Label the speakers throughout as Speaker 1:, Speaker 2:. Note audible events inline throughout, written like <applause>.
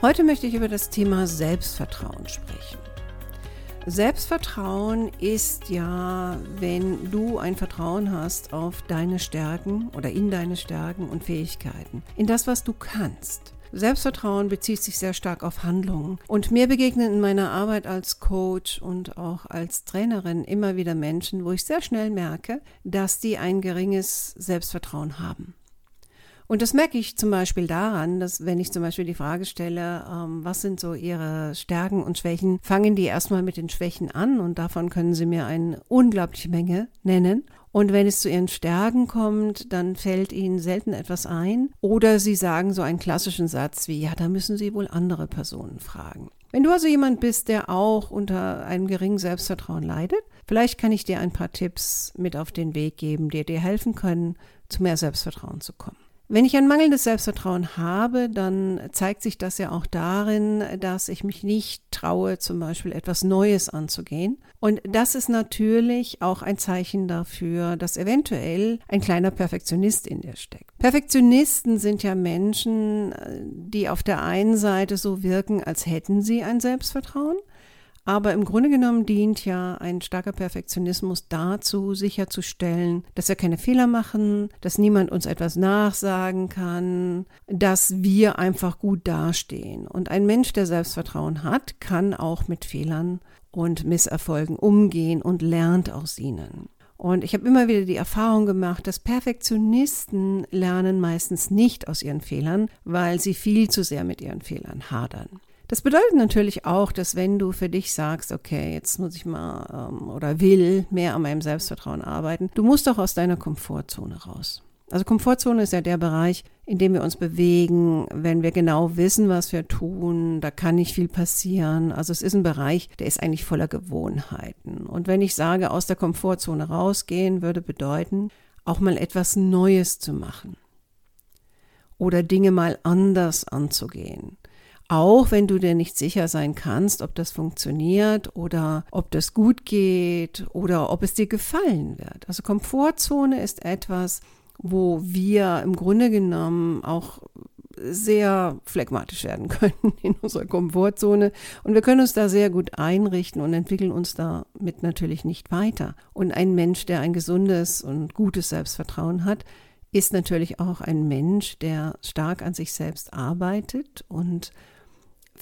Speaker 1: Heute möchte ich über das Thema Selbstvertrauen sprechen. Selbstvertrauen ist ja, wenn du ein Vertrauen hast auf deine Stärken oder in deine Stärken und Fähigkeiten, in das, was du kannst. Selbstvertrauen bezieht sich sehr stark auf Handlungen. Und mir begegnen in meiner Arbeit als Coach und auch als Trainerin immer wieder Menschen, wo ich sehr schnell merke, dass die ein geringes Selbstvertrauen haben. Und das merke ich zum Beispiel daran, dass wenn ich zum Beispiel die Frage stelle, ähm, was sind so Ihre Stärken und Schwächen, fangen die erstmal mit den Schwächen an und davon können Sie mir eine unglaubliche Menge nennen. Und wenn es zu ihren Stärken kommt, dann fällt ihnen selten etwas ein. Oder sie sagen so einen klassischen Satz wie, ja, da müssen Sie wohl andere Personen fragen. Wenn du also jemand bist, der auch unter einem geringen Selbstvertrauen leidet, vielleicht kann ich dir ein paar Tipps mit auf den Weg geben, die dir helfen können, zu mehr Selbstvertrauen zu kommen. Wenn ich ein mangelndes Selbstvertrauen habe, dann zeigt sich das ja auch darin, dass ich mich nicht traue, zum Beispiel etwas Neues anzugehen. Und das ist natürlich auch ein Zeichen dafür, dass eventuell ein kleiner Perfektionist in dir steckt. Perfektionisten sind ja Menschen, die auf der einen Seite so wirken, als hätten sie ein Selbstvertrauen, aber im Grunde genommen dient ja ein starker Perfektionismus dazu, sicherzustellen, dass wir keine Fehler machen, dass niemand uns etwas nachsagen kann, dass wir einfach gut dastehen. Und ein Mensch, der Selbstvertrauen hat, kann auch mit Fehlern und Misserfolgen umgehen und lernt aus ihnen. Und ich habe immer wieder die Erfahrung gemacht, dass Perfektionisten lernen meistens nicht aus ihren Fehlern, weil sie viel zu sehr mit ihren Fehlern hadern. Das bedeutet natürlich auch, dass wenn du für dich sagst, okay, jetzt muss ich mal ähm, oder will mehr an meinem Selbstvertrauen arbeiten, du musst doch aus deiner Komfortzone raus. Also Komfortzone ist ja der Bereich, in dem wir uns bewegen, wenn wir genau wissen, was wir tun, da kann nicht viel passieren. Also es ist ein Bereich, der ist eigentlich voller Gewohnheiten. Und wenn ich sage, aus der Komfortzone rausgehen, würde bedeuten, auch mal etwas Neues zu machen. Oder Dinge mal anders anzugehen. Auch wenn du dir nicht sicher sein kannst, ob das funktioniert oder ob das gut geht oder ob es dir gefallen wird. Also Komfortzone ist etwas, wo wir im Grunde genommen auch sehr phlegmatisch werden <laughs> können in unserer Komfortzone. Und wir können uns da sehr gut einrichten und entwickeln uns damit natürlich nicht weiter. Und ein Mensch, der ein gesundes und gutes Selbstvertrauen hat, ist natürlich auch ein Mensch, der stark an sich selbst arbeitet und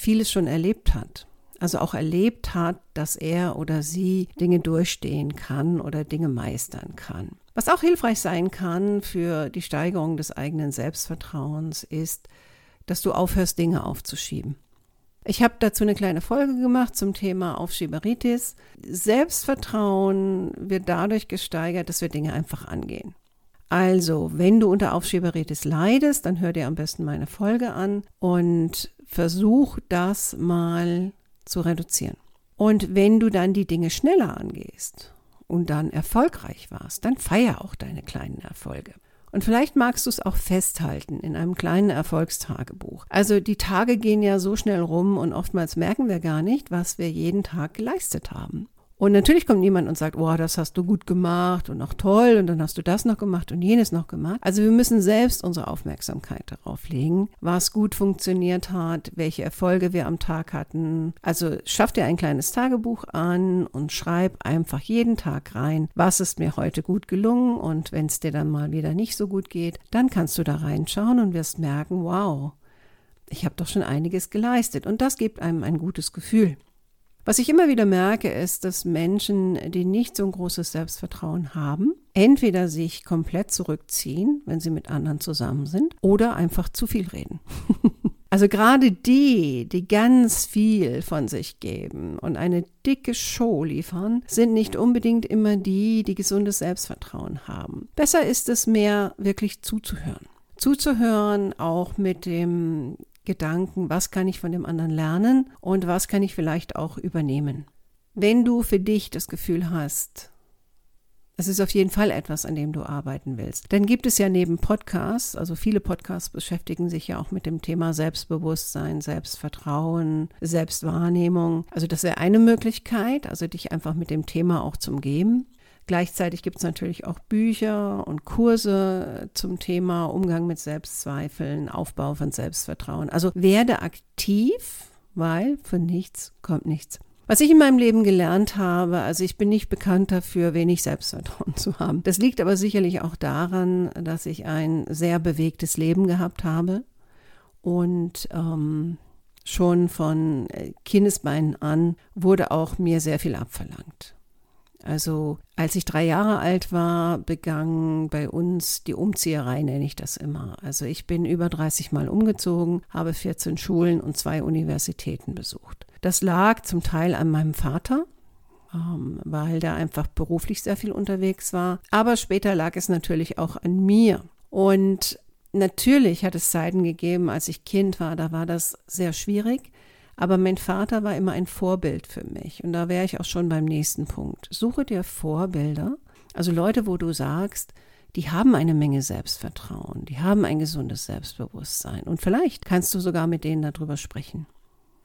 Speaker 1: vieles schon erlebt hat. Also auch erlebt hat, dass er oder sie Dinge durchstehen kann oder Dinge meistern kann. Was auch hilfreich sein kann für die Steigerung des eigenen Selbstvertrauens ist, dass du aufhörst, Dinge aufzuschieben. Ich habe dazu eine kleine Folge gemacht zum Thema Aufschieberitis. Selbstvertrauen wird dadurch gesteigert, dass wir Dinge einfach angehen. Also, wenn du unter Aufschieberitis leidest, dann hör dir am besten meine Folge an und versuch das mal zu reduzieren. Und wenn du dann die Dinge schneller angehst und dann erfolgreich warst, dann feier auch deine kleinen Erfolge. Und vielleicht magst du es auch festhalten in einem kleinen Erfolgstagebuch. Also die Tage gehen ja so schnell rum und oftmals merken wir gar nicht, was wir jeden Tag geleistet haben. Und natürlich kommt niemand und sagt, oh, das hast du gut gemacht und auch toll und dann hast du das noch gemacht und jenes noch gemacht. Also wir müssen selbst unsere Aufmerksamkeit darauf legen, was gut funktioniert hat, welche Erfolge wir am Tag hatten. Also schaff dir ein kleines Tagebuch an und schreib einfach jeden Tag rein, was ist mir heute gut gelungen und wenn es dir dann mal wieder nicht so gut geht, dann kannst du da reinschauen und wirst merken, wow, ich habe doch schon einiges geleistet und das gibt einem ein gutes Gefühl. Was ich immer wieder merke, ist, dass Menschen, die nicht so ein großes Selbstvertrauen haben, entweder sich komplett zurückziehen, wenn sie mit anderen zusammen sind, oder einfach zu viel reden. <laughs> also gerade die, die ganz viel von sich geben und eine dicke Show liefern, sind nicht unbedingt immer die, die gesundes Selbstvertrauen haben. Besser ist es mehr, wirklich zuzuhören. Zuzuhören, auch mit dem Gedanken, was kann ich von dem anderen lernen und was kann ich vielleicht auch übernehmen. Wenn du für dich das Gefühl hast, es ist auf jeden Fall etwas, an dem du arbeiten willst. Dann gibt es ja neben Podcasts, also viele Podcasts beschäftigen sich ja auch mit dem Thema Selbstbewusstsein, Selbstvertrauen, Selbstwahrnehmung. Also das wäre eine Möglichkeit, also dich einfach mit dem Thema auch zum Geben. Gleichzeitig gibt es natürlich auch Bücher und Kurse zum Thema Umgang mit Selbstzweifeln, Aufbau von Selbstvertrauen. Also werde aktiv, weil von nichts kommt nichts. Was ich in meinem Leben gelernt habe, also ich bin nicht bekannt dafür, wenig Selbstvertrauen <laughs> zu haben. Das liegt aber sicherlich auch daran, dass ich ein sehr bewegtes Leben gehabt habe und ähm, schon von äh, Kindesbeinen an wurde auch mir sehr viel abverlangt. Also als ich drei Jahre alt war, begann bei uns die Umzieherei, nenne ich das immer. Also ich bin über 30 Mal umgezogen, habe 14 Schulen und zwei Universitäten besucht. Das lag zum Teil an meinem Vater, ähm, weil der einfach beruflich sehr viel unterwegs war. Aber später lag es natürlich auch an mir. Und natürlich hat es Zeiten gegeben, als ich Kind war, da war das sehr schwierig. Aber mein Vater war immer ein Vorbild für mich. Und da wäre ich auch schon beim nächsten Punkt. Suche dir Vorbilder, also Leute, wo du sagst, die haben eine Menge Selbstvertrauen, die haben ein gesundes Selbstbewusstsein. Und vielleicht kannst du sogar mit denen darüber sprechen.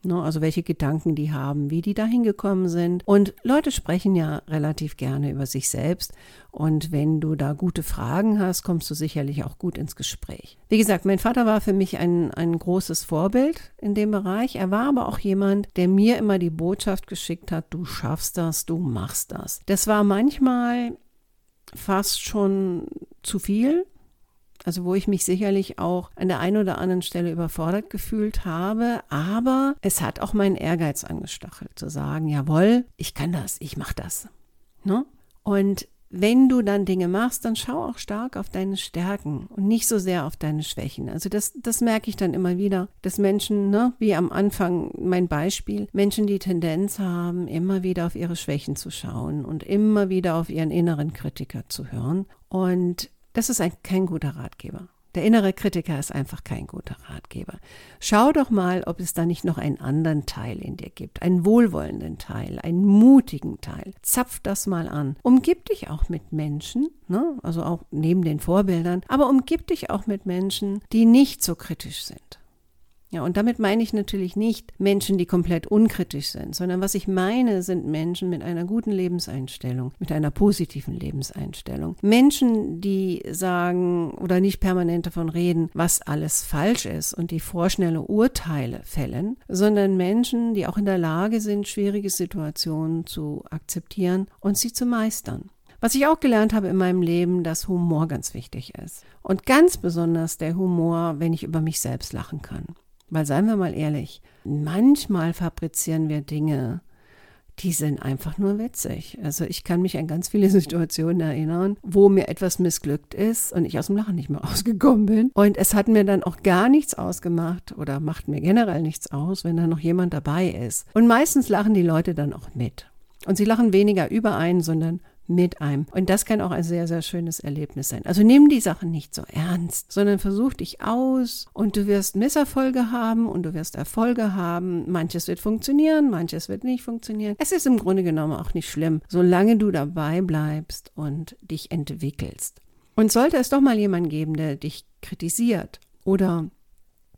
Speaker 1: Ne, also welche Gedanken die haben, wie die dahin gekommen sind. Und Leute sprechen ja relativ gerne über sich selbst. Und wenn du da gute Fragen hast, kommst du sicherlich auch gut ins Gespräch. Wie gesagt, mein Vater war für mich ein, ein großes Vorbild in dem Bereich. Er war aber auch jemand, der mir immer die Botschaft geschickt hat, du schaffst das, du machst das. Das war manchmal fast schon zu viel, also wo ich mich sicherlich auch an der einen oder anderen Stelle überfordert gefühlt habe, aber es hat auch meinen Ehrgeiz angestachelt, zu sagen, jawohl, ich kann das, ich mache das. Ne? Und wenn du dann Dinge machst, dann schau auch stark auf deine Stärken und nicht so sehr auf deine Schwächen. Also das, das merke ich dann immer wieder, dass Menschen, ne, wie am Anfang mein Beispiel, Menschen die Tendenz haben, immer wieder auf ihre Schwächen zu schauen und immer wieder auf ihren inneren Kritiker zu hören. Und das ist ein, kein guter Ratgeber. Der innere Kritiker ist einfach kein guter Ratgeber. Schau doch mal, ob es da nicht noch einen anderen Teil in dir gibt, einen wohlwollenden Teil, einen mutigen Teil. Zapf das mal an. Umgib dich auch mit Menschen, ne? also auch neben den Vorbildern, aber umgib dich auch mit Menschen, die nicht so kritisch sind. Ja, und damit meine ich natürlich nicht Menschen, die komplett unkritisch sind, sondern was ich meine, sind Menschen mit einer guten Lebenseinstellung, mit einer positiven Lebenseinstellung. Menschen, die sagen oder nicht permanent davon reden, was alles falsch ist und die vorschnelle Urteile fällen, sondern Menschen, die auch in der Lage sind, schwierige Situationen zu akzeptieren und sie zu meistern. Was ich auch gelernt habe in meinem Leben, dass Humor ganz wichtig ist. Und ganz besonders der Humor, wenn ich über mich selbst lachen kann. Weil seien wir mal ehrlich, manchmal fabrizieren wir Dinge, die sind einfach nur witzig. Also ich kann mich an ganz viele <laughs> Situationen erinnern, wo mir etwas missglückt ist und ich aus dem Lachen nicht mehr <laughs> rausgekommen bin. Und es hat mir dann auch gar nichts ausgemacht oder macht mir generell nichts aus, wenn da noch jemand dabei ist. Und meistens lachen die Leute dann auch mit. Und sie lachen weniger über einen, sondern mit einem. Und das kann auch ein sehr, sehr schönes Erlebnis sein. Also nimm die Sachen nicht so ernst, sondern versuch dich aus und du wirst Misserfolge haben und du wirst Erfolge haben. Manches wird funktionieren, manches wird nicht funktionieren. Es ist im Grunde genommen auch nicht schlimm, solange du dabei bleibst und dich entwickelst. Und sollte es doch mal jemand geben, der dich kritisiert oder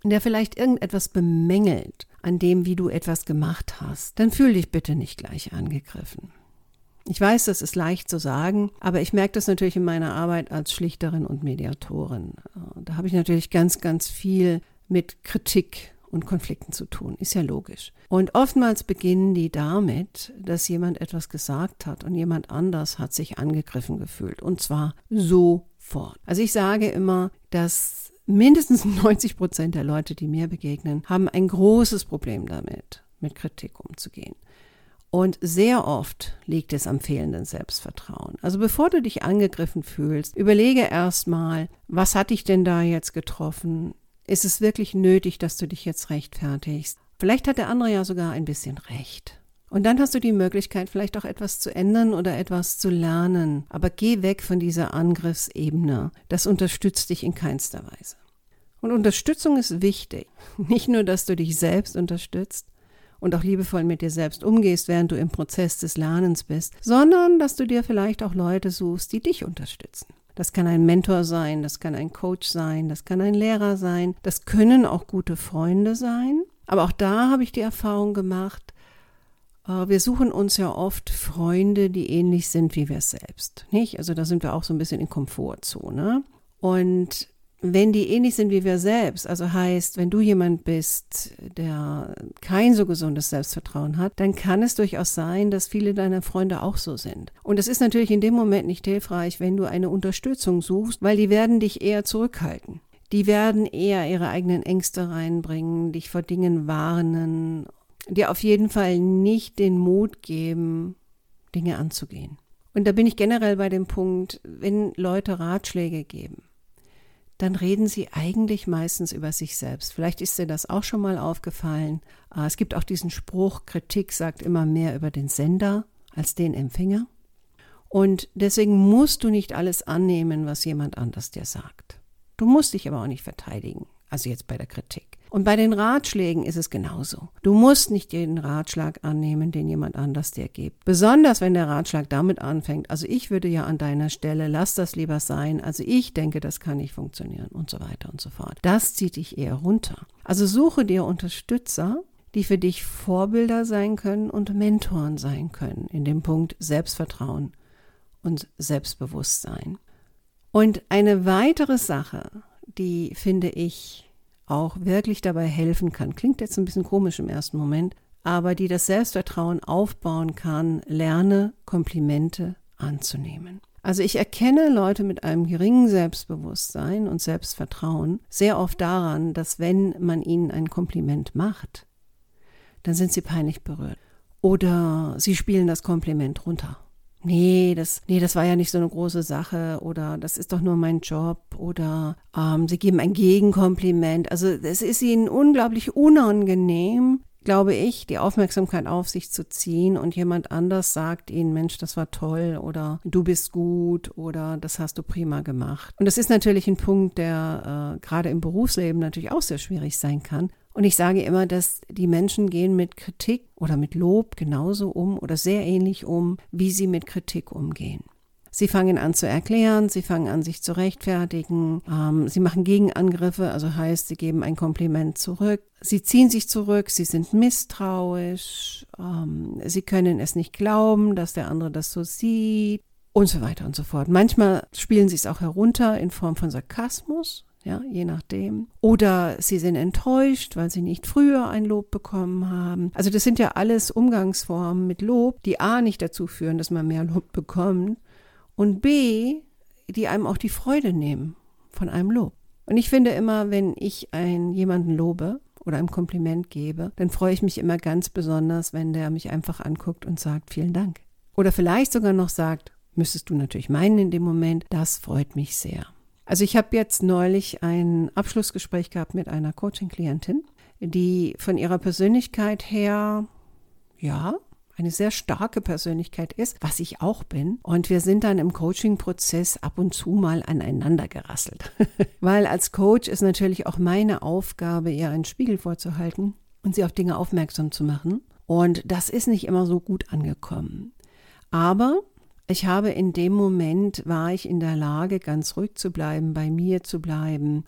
Speaker 1: der vielleicht irgendetwas bemängelt an dem, wie du etwas gemacht hast, dann fühl dich bitte nicht gleich angegriffen. Ich weiß, das ist leicht zu sagen, aber ich merke das natürlich in meiner Arbeit als Schlichterin und Mediatorin. Da habe ich natürlich ganz, ganz viel mit Kritik und Konflikten zu tun. Ist ja logisch. Und oftmals beginnen die damit, dass jemand etwas gesagt hat und jemand anders hat sich angegriffen gefühlt. Und zwar sofort. Also ich sage immer, dass mindestens <laughs> 90 Prozent der Leute, die mir begegnen, haben ein großes Problem damit, mit Kritik umzugehen. Und sehr oft liegt es am fehlenden Selbstvertrauen. Also bevor du dich angegriffen fühlst, überlege erstmal, was hat dich denn da jetzt getroffen? Ist es wirklich nötig, dass du dich jetzt rechtfertigst? Vielleicht hat der andere ja sogar ein bisschen recht. Und dann hast du die Möglichkeit, vielleicht auch etwas zu ändern oder etwas zu lernen. Aber geh weg von dieser Angriffsebene. Das unterstützt dich in keinster Weise. Und Unterstützung ist wichtig. <laughs> Nicht nur, dass du dich selbst unterstützt und auch liebevoll mit dir selbst umgehst, während du im Prozess des Lernens bist, sondern dass du dir vielleicht auch Leute suchst, die dich unterstützen. Das kann ein Mentor sein, das kann ein Coach sein, das kann ein Lehrer sein, das können auch gute Freunde sein. Aber auch da habe ich die Erfahrung gemacht, äh, wir suchen uns ja oft Freunde, die ähnlich sind wie wir selbst, nicht? Also da sind wir auch so ein bisschen in Komfortzone. Und wenn die ähnlich sind wie wir selbst, also heißt, wenn du jemand bist, der kein so gesundes Selbstvertrauen hat, dann kann es durchaus sein, dass viele deiner Freunde auch so sind. Und es ist natürlich in dem Moment nicht hilfreich, wenn du eine Unterstützung suchst, weil die werden dich eher zurückhalten. Die werden eher ihre eigenen Ängste reinbringen, dich vor Dingen warnen, dir auf jeden Fall nicht den Mut geben, Dinge anzugehen. Und da bin ich generell bei dem Punkt, wenn Leute Ratschläge geben dann reden sie eigentlich meistens über sich selbst. Vielleicht ist dir das auch schon mal aufgefallen. Ah, es gibt auch diesen Spruch, Kritik sagt immer mehr über den Sender als den Empfänger. Und deswegen musst du nicht alles annehmen, was jemand anders dir sagt. Du musst dich aber auch nicht verteidigen, also jetzt bei der Kritik. Und bei den Ratschlägen ist es genauso. Du musst nicht jeden Ratschlag annehmen, den jemand anders dir gibt. Besonders wenn der Ratschlag damit anfängt, also ich würde ja an deiner Stelle, lass das lieber sein, also ich denke, das kann nicht funktionieren und so weiter und so fort. Das zieht dich eher runter. Also suche dir Unterstützer, die für dich Vorbilder sein können und Mentoren sein können in dem Punkt Selbstvertrauen und Selbstbewusstsein. Und eine weitere Sache, die finde ich auch wirklich dabei helfen kann. Klingt jetzt ein bisschen komisch im ersten Moment, aber die das Selbstvertrauen aufbauen kann, lerne Komplimente anzunehmen. Also ich erkenne Leute mit einem geringen Selbstbewusstsein und Selbstvertrauen sehr oft daran, dass wenn man ihnen ein Kompliment macht, dann sind sie peinlich berührt. Oder sie spielen das Kompliment runter nee, das, nee, das war ja nicht so eine große Sache oder das ist doch nur mein Job oder ähm, sie geben ein Gegenkompliment. Also es ist ihnen unglaublich unangenehm, glaube ich, die Aufmerksamkeit auf sich zu ziehen und jemand anders sagt ihnen, Mensch, das war toll oder du bist gut oder das hast du prima gemacht. Und das ist natürlich ein Punkt, der äh, gerade im Berufsleben natürlich auch sehr schwierig sein kann. Und ich sage immer, dass die Menschen gehen mit Kritik oder mit Lob genauso um oder sehr ähnlich um, wie sie mit Kritik umgehen. Sie fangen an zu erklären, sie fangen an, sich zu rechtfertigen, ähm, sie machen Gegenangriffe, also heißt, sie geben ein Kompliment zurück, sie ziehen sich zurück, sie sind misstrauisch, ähm, sie können es nicht glauben, dass der andere das so sieht und so weiter und so fort. Manchmal spielen sie es auch herunter in Form von Sarkasmus, ja, je nachdem. Oder sie sind enttäuscht, weil sie nicht früher ein Lob bekommen haben. Also das sind ja alles Umgangsformen mit Lob, die A nicht dazu führen, dass man mehr Lob bekommt und B, die einem auch die Freude nehmen von einem Lob. Und ich finde immer, wenn ich einen jemanden lobe oder ein Kompliment gebe, dann freue ich mich immer ganz besonders, wenn der mich einfach anguckt und sagt, vielen Dank. Oder vielleicht sogar noch sagt, müsstest du natürlich meinen in dem Moment, das freut mich sehr. Also ich habe jetzt neulich ein Abschlussgespräch gehabt mit einer Coaching-Klientin, die von ihrer Persönlichkeit her, ja, eine sehr starke Persönlichkeit ist, was ich auch bin. Und wir sind dann im Coaching-Prozess ab und zu mal aneinander gerasselt. <laughs> Weil als Coach ist natürlich auch meine Aufgabe, ihr einen Spiegel vorzuhalten und sie auf Dinge aufmerksam zu machen. Und das ist nicht immer so gut angekommen. Aber ich habe in dem Moment, war ich in der Lage, ganz ruhig zu bleiben, bei mir zu bleiben,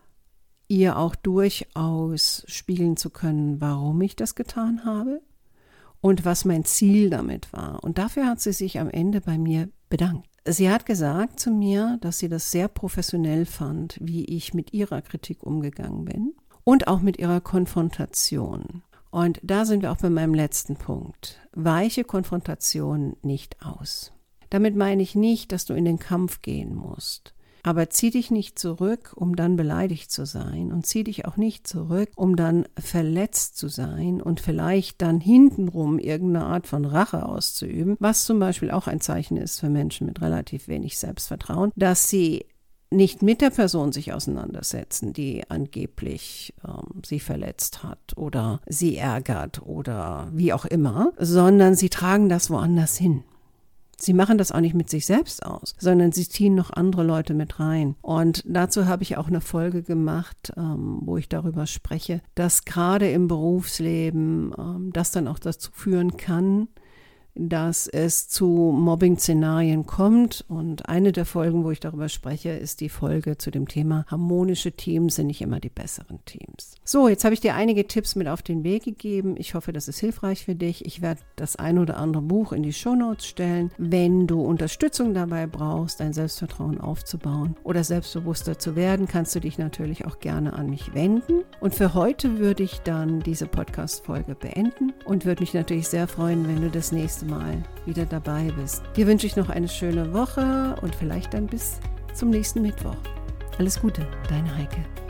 Speaker 1: ihr auch durchaus spiegeln zu können, warum ich das getan habe und was mein Ziel damit war. Und dafür hat sie sich am Ende bei mir bedankt. Sie hat gesagt zu mir, dass sie das sehr professionell fand, wie ich mit ihrer Kritik umgegangen bin und auch mit ihrer Konfrontation. Und da sind wir auch bei meinem letzten Punkt. Weiche Konfrontation nicht aus. Damit meine ich nicht, dass du in den Kampf gehen musst. Aber zieh dich nicht zurück, um dann beleidigt zu sein und zieh dich auch nicht zurück, um dann verletzt zu sein und vielleicht dann hintenrum irgendeine Art von Rache auszuüben, was zum Beispiel auch ein Zeichen ist für Menschen mit relativ wenig Selbstvertrauen, dass sie nicht mit der Person sich auseinandersetzen, die angeblich ähm, sie verletzt hat oder sie ärgert oder wie auch immer, sondern sie tragen das woanders hin. Sie machen das auch nicht mit sich selbst aus, sondern sie ziehen noch andere Leute mit rein. Und dazu habe ich auch eine Folge gemacht, ähm, wo ich darüber spreche, dass gerade im Berufsleben ähm, das dann auch dazu führen kann, dass es zu Mobbing-Szenarien kommt. Und eine der Folgen, wo ich darüber spreche, ist die Folge zu dem Thema harmonische Teams sind nicht immer die besseren Teams. So, jetzt habe ich dir einige Tipps mit auf den Weg gegeben. Ich hoffe, das ist hilfreich für dich. Ich werde das ein oder andere Buch in die Shownotes stellen. Wenn du Unterstützung dabei brauchst, dein Selbstvertrauen aufzubauen oder selbstbewusster zu werden, kannst du dich natürlich auch gerne an mich wenden. Und für heute würde ich dann diese Podcast-Folge beenden und würde mich natürlich sehr freuen, wenn du das nächste Mal wieder dabei bist. Dir wünsche ich noch eine schöne Woche und vielleicht dann bis zum nächsten Mittwoch. Alles Gute, deine Heike.